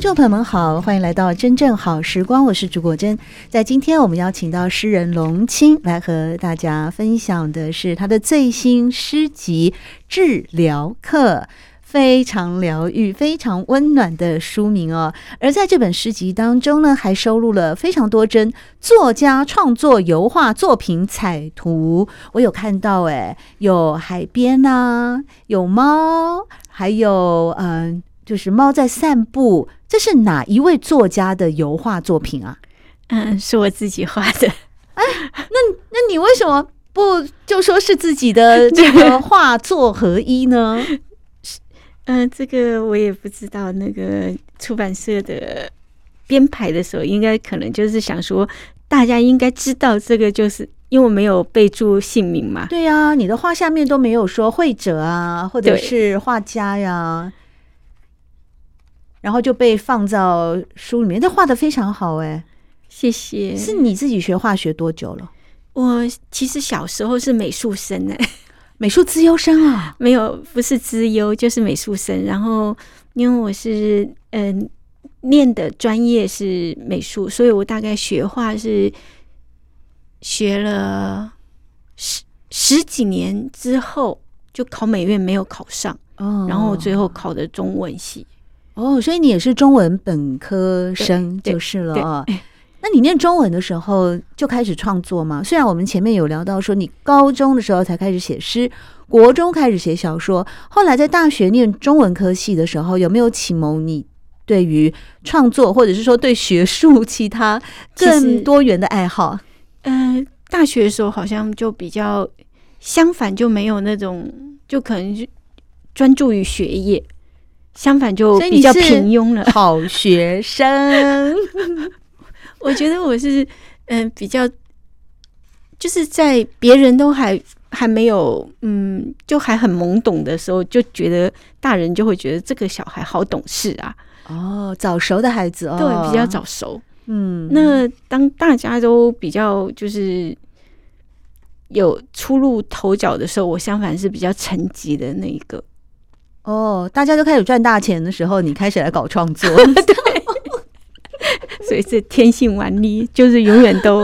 听众朋友们好，欢迎来到真正好时光，我是朱国珍。在今天，我们邀请到诗人龙青来和大家分享的是他的最新诗集《治疗课》，非常疗愈、非常温暖的书名哦。而在这本诗集当中呢，还收录了非常多帧作家创作油画作品彩图。我有看到，哎，有海边啊，有猫，还有嗯。就是猫在散步，这是哪一位作家的油画作品啊？嗯，是我自己画的。哎，那那你为什么不就说是自己的这个画作合一呢？嗯，这个我也不知道。那个出版社的编排的时候，应该可能就是想说，大家应该知道这个，就是因为我没有备注姓名嘛。对呀、啊，你的画下面都没有说会者啊，或者是画家呀。然后就被放到书里面，这画的非常好哎，谢谢。是你自己学化学多久了？我其实小时候是美术生哎，美术资优生啊？没有，不是资优就是美术生。然后因为我是嗯、呃、念的专业是美术，所以我大概学画是学了十十几年之后，就考美院没有考上，哦，然后最后考的中文系。哦，所以你也是中文本科生就是了啊。那你念中文的时候就开始创作吗？虽然我们前面有聊到说你高中的时候才开始写诗，国中开始写小说，后来在大学念中文科系的时候，有没有启蒙你对于创作，或者是说对学术其他更多元的爱好？嗯、呃，大学的时候好像就比较相反，就没有那种，就可能就专注于学业。相反就比较平庸了。好学生，我觉得我是嗯、呃、比较，就是在别人都还还没有嗯就还很懵懂的时候，就觉得大人就会觉得这个小孩好懂事啊。哦，早熟的孩子哦，对，比较早熟。嗯，那当大家都比较就是有出露头角的时候，我相反是比较沉寂的那一个。哦，大家都开始赚大钱的时候，你开始来搞创作，对，所以这天性顽劣，就是永远都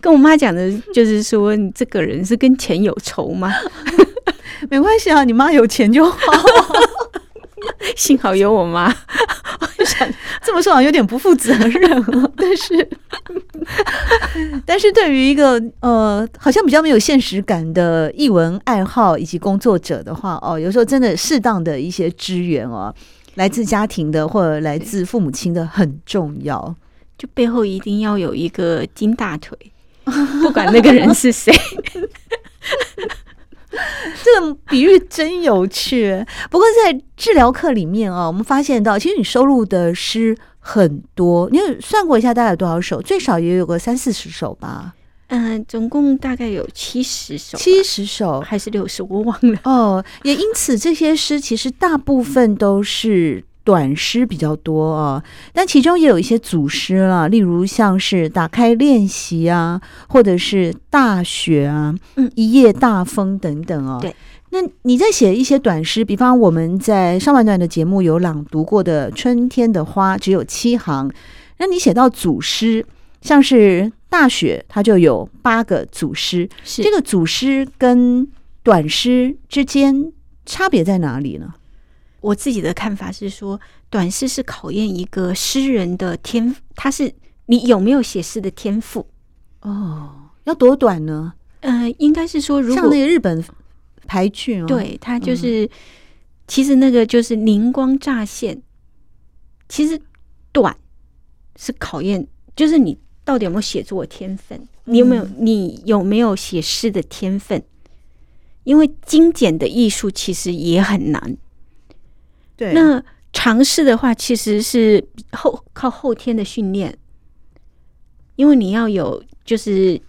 跟我妈讲的，就是说你这个人是跟钱有仇吗？没关系啊，你妈有钱就好，幸好有我妈。这么说好像有点不负责任，但是。但是对于一个呃，好像比较没有现实感的艺文爱好以及工作者的话，哦，有时候真的适当的一些支援哦，来自家庭的或者来自父母亲的很重要。就背后一定要有一个金大腿，不管那个人是谁。这个比喻真有趣。不过在治疗课里面啊，我们发现到，其实你收录的诗。很多，你有算过一下大概有多少首？最少也有个三四十首吧。嗯、呃，总共大概有七十首，七十首还是六十？我忘了。哦，也因此这些诗其实大部分都是短诗比较多哦，但其中也有一些组诗啦，例如像是打开练习啊，或者是大雪啊，嗯，一夜大风等等哦。对。那你在写一些短诗，比方我们在上半段的节目有朗读过的《春天的花》，只有七行。那你写到组诗，像是大雪，它就有八个组诗。这个组诗跟短诗之间差别在哪里呢？我自己的看法是说，短诗是考验一个诗人的天，他是你有没有写诗的天赋哦。要多短呢？呃，应该是说，如果像那个日本。排句哦，对，他就是，嗯、其实那个就是灵光乍现。其实短是考验，就是你到底有没有写作的天分，你有没有，你有没有写诗的天分？因为精简的艺术其实也很难。对，那尝试的话，其实是后靠后天的训练，因为你要有就是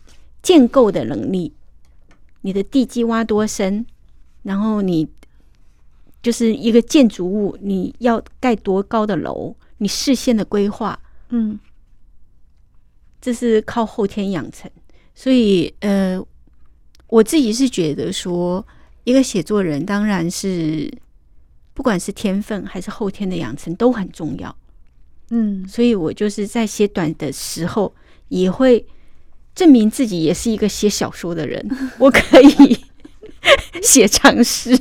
建构的能力，你的地基挖多深，然后你就是一个建筑物，你要盖多高的楼，你视线的规划，嗯，这是靠后天养成。所以，呃，我自己是觉得说，一个写作人当然是。不管是天分还是后天的养成都很重要，嗯，所以我就是在写短的时候也会证明自己也是一个写小说的人，我可以 写长诗。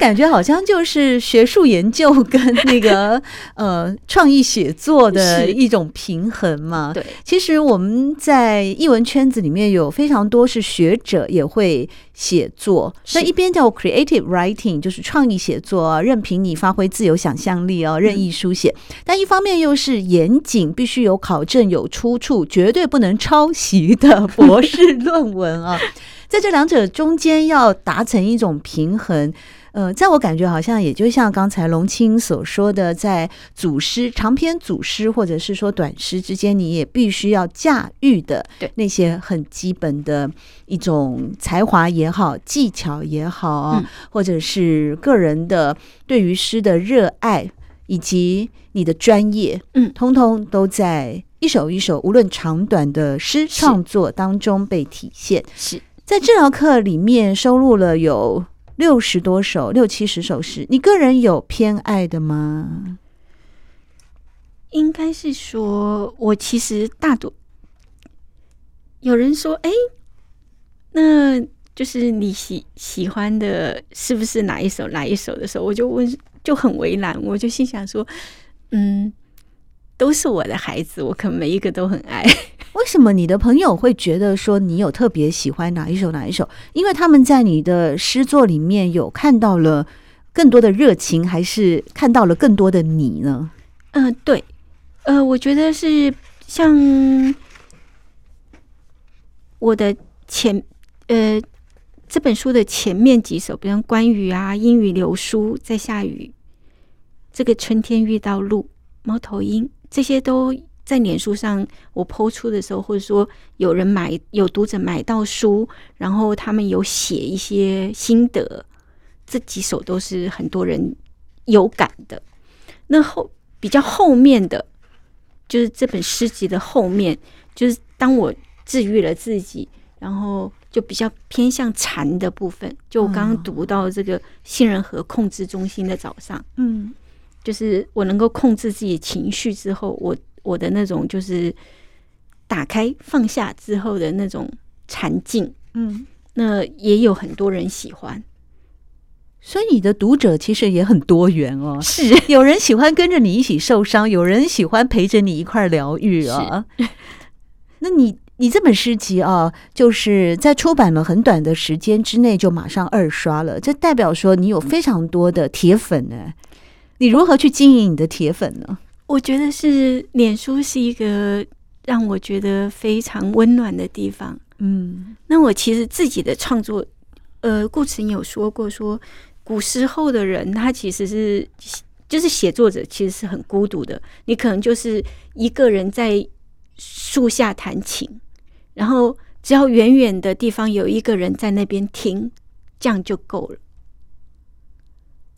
这感觉好像就是学术研究跟那个 呃创意写作的一种平衡嘛。对，其实我们在译文圈子里面有非常多是学者也会写作，那一边叫 creative writing，就是创意写作，啊任凭你发挥自由想象力哦，任意书写。但一方面又是严谨，必须有考证、有出处，绝对不能抄袭的博士论文啊。在这两者中间要达成一种平衡。呃，在我感觉好像也就像刚才龙青所说的，在组诗、长篇组诗或者是说短诗之间，你也必须要驾驭的那些很基本的一种才华也好、技巧也好啊，嗯、或者是个人的对于诗的热爱以及你的专业，嗯，通通都在一首一首无论长短的诗创作当中被体现。是在治疗课里面收录了有。六十多首，六七十首诗，你个人有偏爱的吗？应该是说，我其实大多有人说，哎，那就是你喜喜欢的，是不是哪一首哪一首的时候，我就问，就很为难，我就心想说，嗯，都是我的孩子，我可每一个都很爱。为什么你的朋友会觉得说你有特别喜欢哪一首哪一首？因为他们在你的诗作里面有看到了更多的热情，还是看到了更多的你呢？嗯、对，呃，我觉得是像我的前呃这本书的前面几首，比如关于啊，阴雨流书在下雨，这个春天遇到鹿，猫头鹰，这些都。在脸书上，我 po 出的时候，或者说有人买，有读者买到书，然后他们有写一些心得，这几首都是很多人有感的。那后比较后面的，就是这本诗集的后面，就是当我治愈了自己，然后就比较偏向禅的部分。就我刚刚读到这个杏仁核控制中心的早上，嗯，就是我能够控制自己情绪之后，我。我的那种就是打开放下之后的那种禅境，嗯，那也有很多人喜欢，所以你的读者其实也很多元哦。是有人喜欢跟着你一起受伤，有人喜欢陪着你一块疗愈啊。那你你这本诗集啊，就是在出版了很短的时间之内就马上二刷了，这代表说你有非常多的铁粉呢。你如何去经营你的铁粉呢？我觉得是脸书是一个让我觉得非常温暖的地方。嗯，那我其实自己的创作，呃，顾城有说过说，说古时候的人他其实是就是写作者其实是很孤独的，你可能就是一个人在树下弹琴，然后只要远远的地方有一个人在那边听，这样就够了。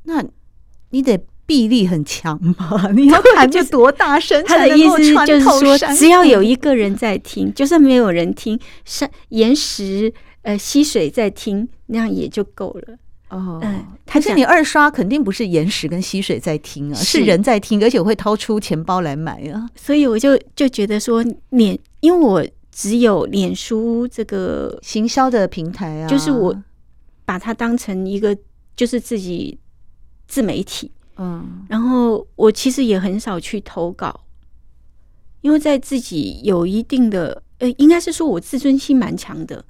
那你得。臂力很强嘛？你要喊就多大声？他的意思就是说，只要有一个人在听，就算没有人听，山岩石呃溪水在听，那样也就够了。哦，嗯，可是你二刷肯定不是岩石跟溪水在听啊，是人在听，而且会掏出钱包来买啊。所以我就就觉得说，脸，因为我只有脸书这个行销的平台啊，就是我把它当成一个就是自己自媒体。嗯，然后我其实也很少去投稿，因为在自己有一定的，呃，应该是说我自尊心蛮强的，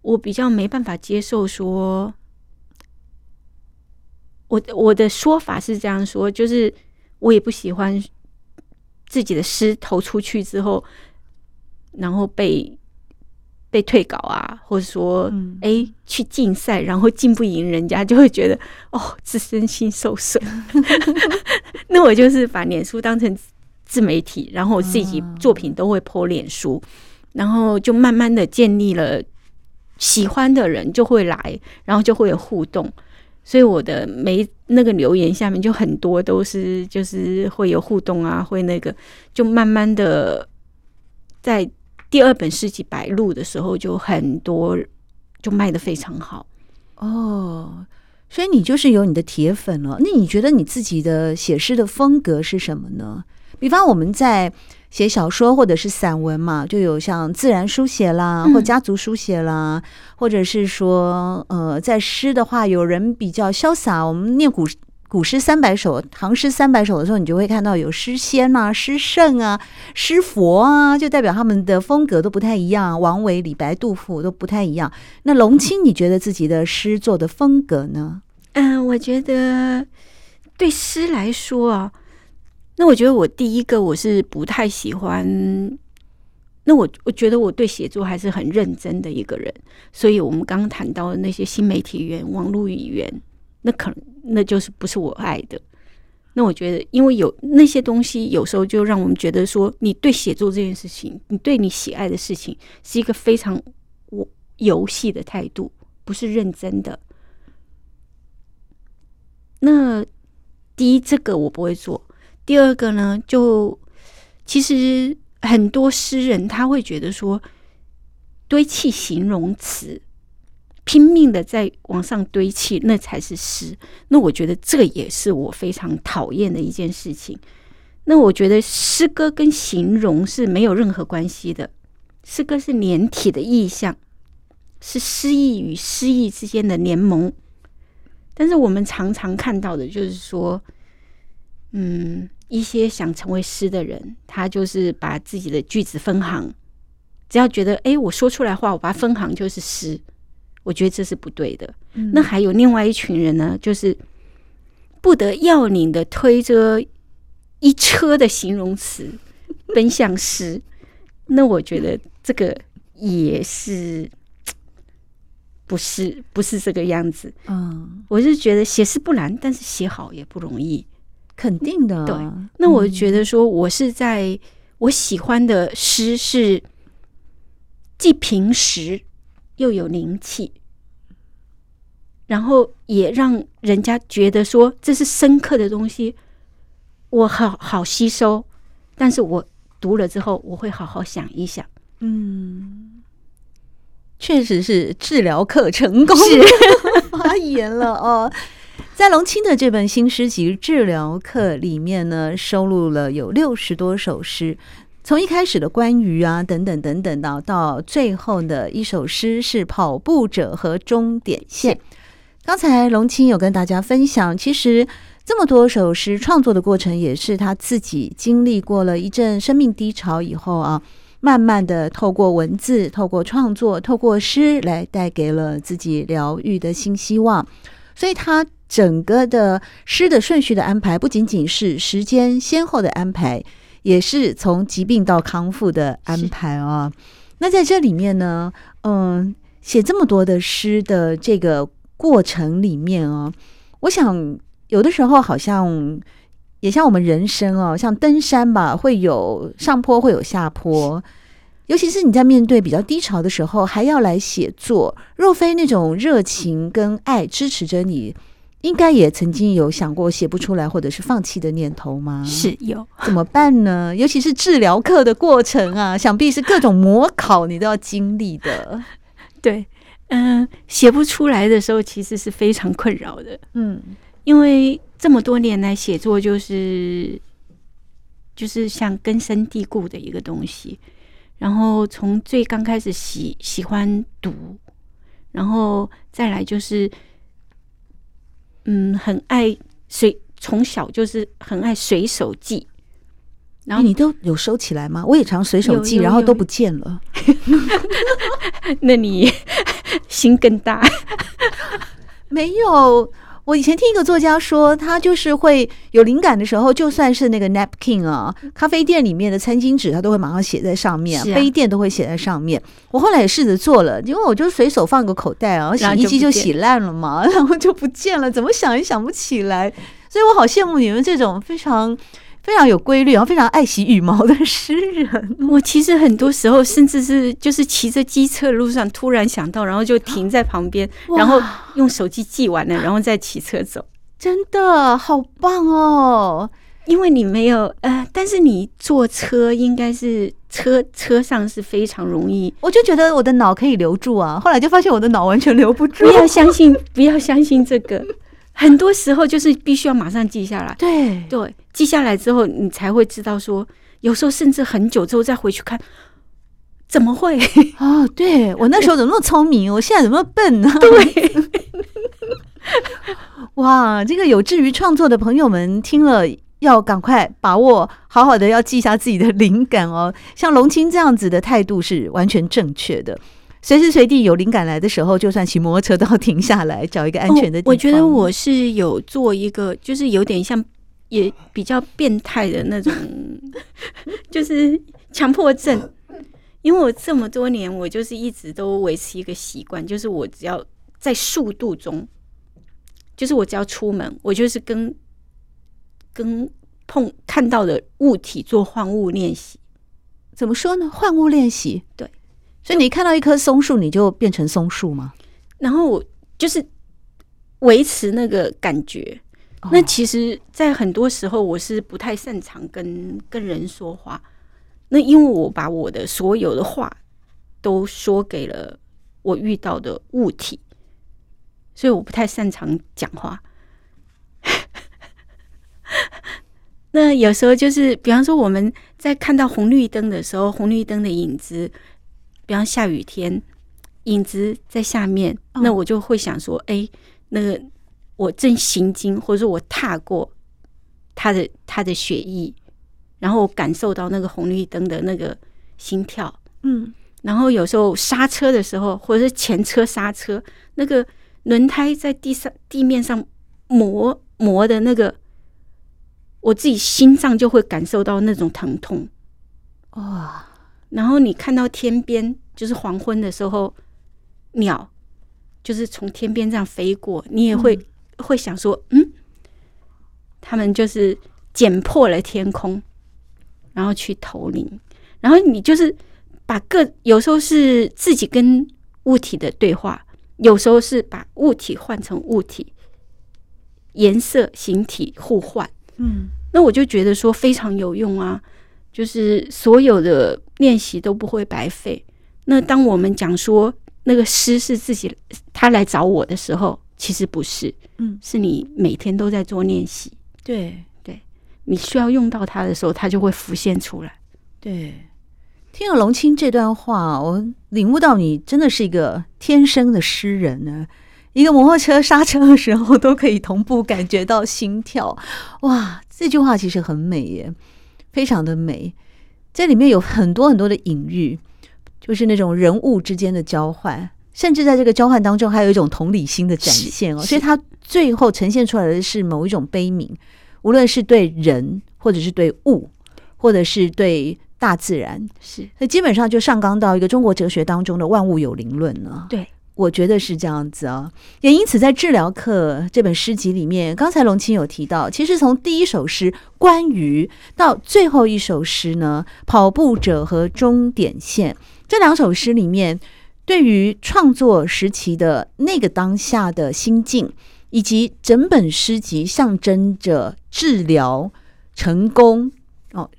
我比较没办法接受说，我我的说法是这样说，就是我也不喜欢自己的诗投出去之后，然后被被退稿啊，或者说哎、嗯欸、去竞赛，然后竞不赢人家，就会觉得哦，自身心受损。那我就是把脸书当成自媒体，然后我自己作品都会 po 脸书，然后就慢慢的建立了喜欢的人就会来，然后就会有互动。所以我的每那个留言下面就很多都是就是会有互动啊，会那个就慢慢的在第二本诗集白露的时候就很多就卖得非常好哦，所以你就是有你的铁粉了。那你觉得你自己的写诗的风格是什么呢？比方我们在。写小说或者是散文嘛，就有像自然书写啦，或家族书写啦，嗯、或者是说，呃，在诗的话，有人比较潇洒。我们念古古诗三百首、唐诗三百首的时候，你就会看到有诗仙啊、诗圣啊、诗佛啊，就代表他们的风格都不太一样。王维、李白、杜甫都不太一样。那龙青，你觉得自己的诗作的风格呢？嗯，我觉得对诗来说啊。那我觉得我第一个我是不太喜欢，那我我觉得我对写作还是很认真的一个人，所以我们刚刚谈到的那些新媒体语言、网络语言，那可能那就是不是我爱的。那我觉得，因为有那些东西，有时候就让我们觉得说，你对写作这件事情，你对你喜爱的事情，是一个非常我游戏的态度，不是认真的。那第一，这个我不会做。第二个呢，就其实很多诗人他会觉得说，堆砌形容词，拼命的在往上堆砌，那才是诗。那我觉得这也是我非常讨厌的一件事情。那我觉得诗歌跟形容是没有任何关系的，诗歌是连体的意象，是诗意与诗意之间的联盟。但是我们常常看到的就是说，嗯。一些想成为诗的人，他就是把自己的句子分行，只要觉得哎，我说出来话，我把它分行就是诗。我觉得这是不对的。嗯。那还有另外一群人呢，就是不得要领的推着一车的形容词奔向诗。那我觉得这个也是不是不是这个样子。嗯，我是觉得写诗不难，但是写好也不容易。肯定的，对。那我觉得说，我是在我喜欢的诗是既平实又有灵气，然后也让人家觉得说这是深刻的东西，我好好吸收。但是我读了之后，我会好好想一想。嗯，确实是治疗课成功 发言了哦。在龙青的这本新诗集《治疗课》里面呢，收录了有六十多首诗，从一开始的关于啊等等等等到到最后的一首诗是跑步者和终点线。刚才龙青有跟大家分享，其实这么多首诗创作的过程，也是他自己经历过了一阵生命低潮以后啊，慢慢的透过文字、透过创作、透过诗来带给了自己疗愈的新希望，所以他。整个的诗的顺序的安排，不仅仅是时间先后的安排，也是从疾病到康复的安排啊。那在这里面呢，嗯，写这么多的诗的这个过程里面啊，我想有的时候好像也像我们人生哦，像登山吧，会有上坡，会有下坡。尤其是你在面对比较低潮的时候，还要来写作，若非那种热情跟爱支持着你。应该也曾经有想过写不出来或者是放弃的念头吗？是有，怎么办呢？尤其是治疗课的过程啊，想必是各种模考你都要经历的。对，嗯、呃，写不出来的时候其实是非常困扰的。嗯，因为这么多年来写作就是就是像根深蒂固的一个东西，然后从最刚开始喜喜欢读，然后再来就是。嗯，很爱随，从小就是很爱随手记。然后你都有收起来吗？我也常随手记，然后都不见了。那你心更大？没有，我以前听一个作家说，他就是会有灵感的时候，就算是那个 napkin 啊，咖啡店里面的餐巾纸，他都会马上写在上面，啊、杯垫都会写在上面。我后来也试着做了，因为我就随手放个口袋啊，洗衣机就洗烂了嘛，然后就不见了，怎么想也想不起来。所以我好羡慕你们这种非常。非常有规律，然后非常爱惜羽毛的诗人。我其实很多时候，甚至是就是骑着机车的路上，突然想到，然后就停在旁边，然后用手机记完了，然后再骑车走。真的好棒哦！因为你没有呃，但是你坐车应该是车车上是非常容易。我就觉得我的脑可以留住啊，后来就发现我的脑完全留不住。不要相信，不要相信这个。很多时候就是必须要马上记下来，对对，记下来之后你才会知道说，有时候甚至很久之后再回去看，怎么会？哦，对我那时候怎么那么聪明，我现在怎么笨呢？对，哇，这个有志于创作的朋友们听了要赶快把握，好好的要记下自己的灵感哦。像龙青这样子的态度是完全正确的。随时随地有灵感来的时候，就算骑摩托车都要停下来，找一个安全的地方。哦，我觉得我是有做一个，就是有点像，也比较变态的那种，就是强迫症。因为我这么多年，我就是一直都维持一个习惯，就是我只要在速度中，就是我只要出门，我就是跟跟碰看到的物体做换物练习。怎么说呢？换物练习，对。所以你看到一棵松树，你就变成松树吗？然后我就是维持那个感觉。那其实，在很多时候，我是不太擅长跟跟人说话。那因为我把我的所有的话都说给了我遇到的物体，所以我不太擅长讲话。那有时候就是，比方说我们在看到红绿灯的时候，红绿灯的影子。比方下雨天，影子在下面，那我就会想说，哎，那个我正行经，或者说我踏过他的他的血液，然后我感受到那个红绿灯的那个心跳，嗯，然后有时候刹车的时候，或者是前车刹车，那个轮胎在地上地面上磨磨的那个，我自己心脏就会感受到那种疼痛，哇。然后你看到天边，就是黄昏的时候，鸟就是从天边这样飞过，你也会、嗯、会想说，嗯，他们就是剪破了天空，然后去投灵。然后你就是把个有时候是自己跟物体的对话，有时候是把物体换成物体，颜色、形体互换。嗯，那我就觉得说非常有用啊。就是所有的练习都不会白费。那当我们讲说那个诗是自己他来找我的时候，其实不是，嗯，是你每天都在做练习。对对，你需要用到它的时候，它就会浮现出来。对，听了龙青这段话，我领悟到你真的是一个天生的诗人呢。一个摩托车刹车的时候都可以同步感觉到心跳，哇，这句话其实很美耶。非常的美，这里面有很多很多的隐喻，就是那种人物之间的交换，甚至在这个交换当中还有一种同理心的展现哦。所以它最后呈现出来的是某一种悲悯，无论是对人，或者是对物，或者是对大自然，是。那基本上就上纲到一个中国哲学当中的万物有灵论了。对。我觉得是这样子啊，也因此在《治疗课》这本诗集里面，刚才龙青有提到，其实从第一首诗《关于》到最后一首诗呢，《跑步者和终点线》这两首诗里面，对于创作时期的那个当下的心境，以及整本诗集象征着治疗、成功哦，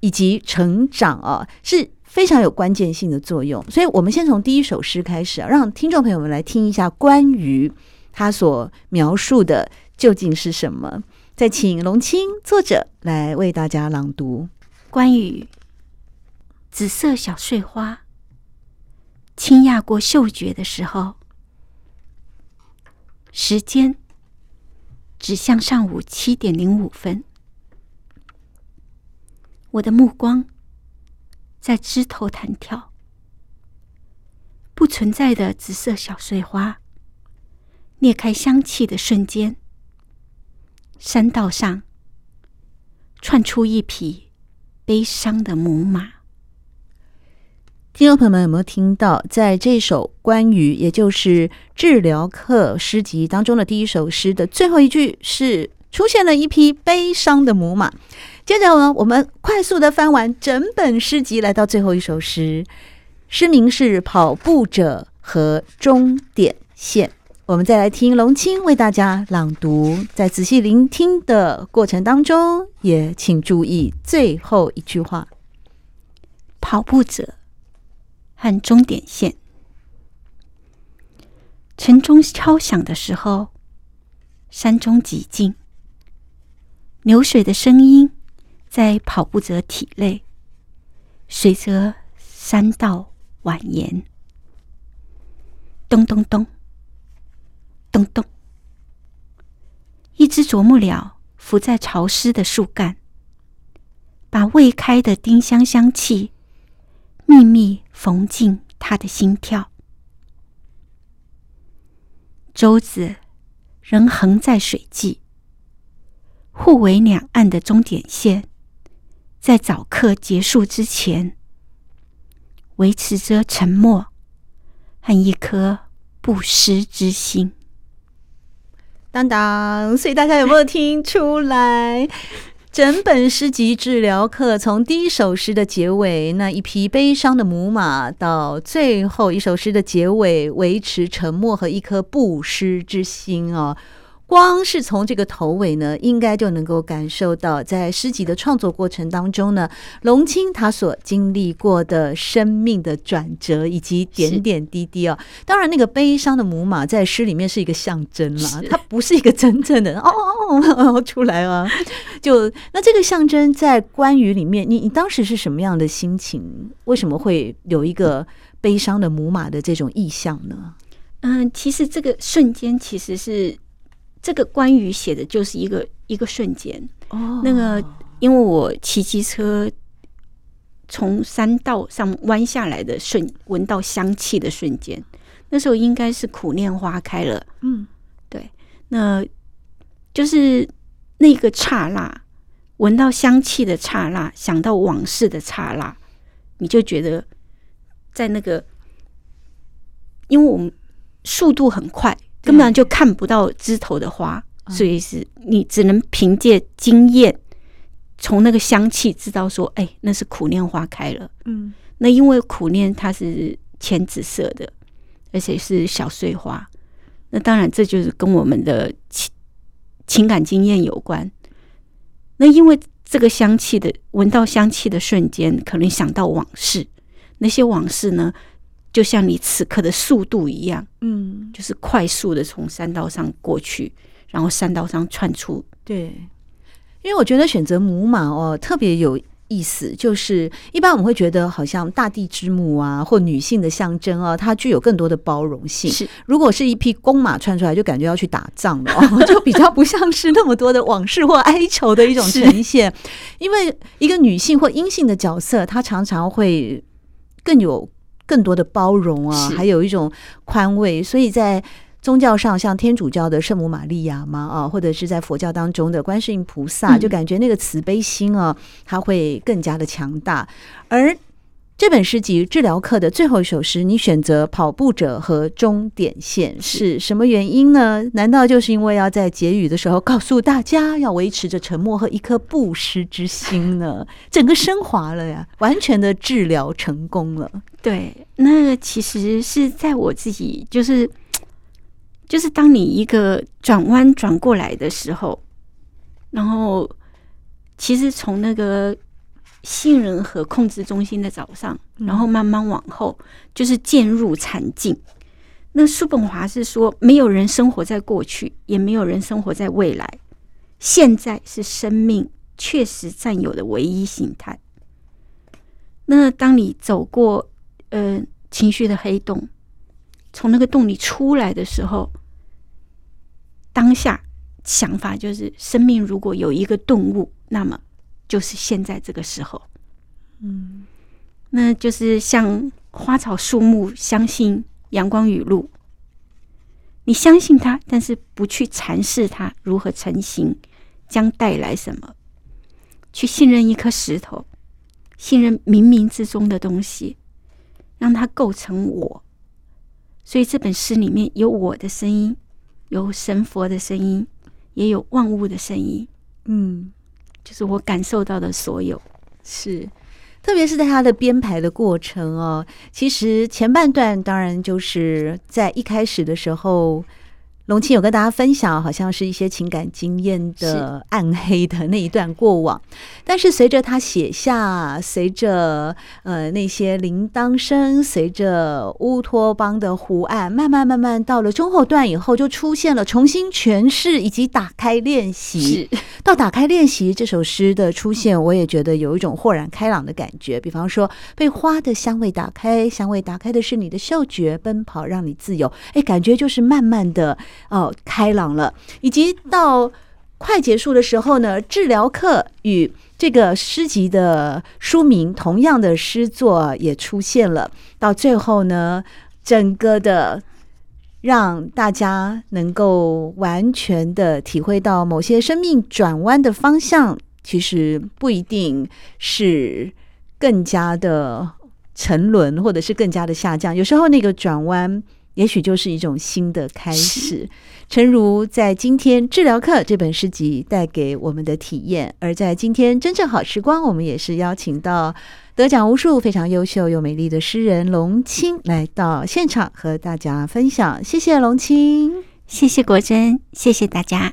以及成长啊，是。非常有关键性的作用，所以我们先从第一首诗开始啊，让听众朋友们来听一下关于他所描述的究竟是什么。再请龙青作者来为大家朗读关于紫色小碎花轻压过嗅觉的时候，时间指向上午七点零五分，我的目光。在枝头弹跳，不存在的紫色小碎花，裂开香气的瞬间，山道上窜出一匹悲伤的母马。听众朋友们有没有听到，在这首关于也就是治疗课诗集当中的第一首诗的最后一句是出现了一匹悲伤的母马？接着呢，我们快速的翻完整本诗集，来到最后一首诗，诗名是《跑步者和终点线》。我们再来听龙青为大家朗读，在仔细聆听的过程当中，也请注意最后一句话：跑步者。和终点线，晨钟敲响的时候，山中寂静，流水的声音在跑步者体内，随着山道蜿蜒，咚咚咚，咚咚，一只啄木鸟伏在潮湿的树干，把未开的丁香香气。秘密缝进他的心跳，舟子仍横在水际，互为两岸的终点线，在早课结束之前，维持着沉默和一颗不失之心。当当，所以大家有没有听出来？整本诗集治疗课，从第一首诗的结尾那一匹悲伤的母马，到最后一首诗的结尾，维持沉默和一颗不失之心哦。光是从这个头尾呢，应该就能够感受到，在诗集的创作过程当中呢，龙青他所经历过的生命的转折以及点点滴滴啊。当然，那个悲伤的母马在诗里面是一个象征啦，它不是一个真正的哦哦哦出来啊。就那这个象征在关于里面，你你当时是什么样的心情？为什么会有一个悲伤的母马的这种意象呢？嗯，其实这个瞬间其实是。这个关于写的就是一个一个瞬间。哦，那个因为我骑机车从山道上弯下来的瞬，闻到香气的瞬间，那时候应该是苦恋花开了，嗯，对，那就是那个刹那，闻到香气的刹那，想到往事的刹那，你就觉得在那个，因为我们速度很快。根本就看不到枝头的花，所以是你只能凭借经验，从那个香气知道说，哎，那是苦楝花开了。嗯，那因为苦楝它是浅紫色的，而且是小碎花，那当然这就是跟我们的情情感经验有关。那因为这个香气的闻到香气的瞬间，可能想到往事，那些往事呢？就像你此刻的速度一样，嗯，就是快速的从山道上过去，然后山道上窜出。对，因为我觉得选择母马哦特别有意思，就是一般我们会觉得好像大地之母啊，或女性的象征啊，它具有更多的包容性。是，如果是一匹公马窜出来，就感觉要去打仗了哦，就比较不像是那么多的往事或哀愁的一种呈现。因为一个女性或阴性的角色，她常常会更有。更多的包容啊，还有一种宽慰，所以在宗教上，像天主教的圣母玛利亚嘛啊，或者是在佛教当中的观世音菩萨，就感觉那个慈悲心啊，它会更加的强大，而。这本诗集治疗课的最后一首诗，你选择跑步者和终点线是什么原因呢？难道就是因为要在结语的时候告诉大家要维持着沉默和一颗不失之心呢？整个升华了呀，完全的治疗成功了。对，那其实是在我自己，就是就是当你一个转弯转过来的时候，然后其实从那个。杏仁核控制中心的早上，然后慢慢往后，就是渐入禅境。那叔本华是说，没有人生活在过去，也没有人生活在未来，现在是生命确实占有的唯一形态。那当你走过呃情绪的黑洞，从那个洞里出来的时候，当下想法就是：生命如果有一个顿悟，那么。就是现在这个时候，嗯，那就是像花草树木相信阳光雨露，你相信它，但是不去阐释它如何成型，将带来什么，去信任一颗石头，信任冥冥之中的东西，让它构成我。所以这本诗里面有我的声音，有神佛的声音，也有万物的声音。嗯，就是我感受到的所有。是，特别是在他的编排的过程哦。其实前半段当然就是在一开始的时候。龙青有跟大家分享，好像是一些情感经验的暗黑的那一段过往，但是随着他写下，随着呃那些铃铛声，随着乌托邦的湖岸，慢慢慢慢到了中后段以后，就出现了重新诠释以及打开练习。到打开练习这首诗的出现，我也觉得有一种豁然开朗的感觉。比方说，被花的香味打开，香味打开的是你的嗅觉，奔跑让你自由。哎，感觉就是慢慢的。哦，开朗了，以及到快结束的时候呢，治疗课与这个诗集的书名同样的诗作也出现了。到最后呢，整个的让大家能够完全的体会到某些生命转弯的方向，其实不一定是更加的沉沦，或者是更加的下降。有时候那个转弯。也许就是一种新的开始，诚如在今天《治疗课》这本诗集带给我们的体验，而在今天真正好时光，我们也是邀请到得奖无数、非常优秀又美丽的诗人龙青来到现场和大家分享。谢谢龙青，谢谢国珍，谢谢大家。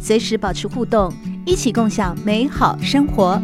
随时保持互动，一起共享美好生活。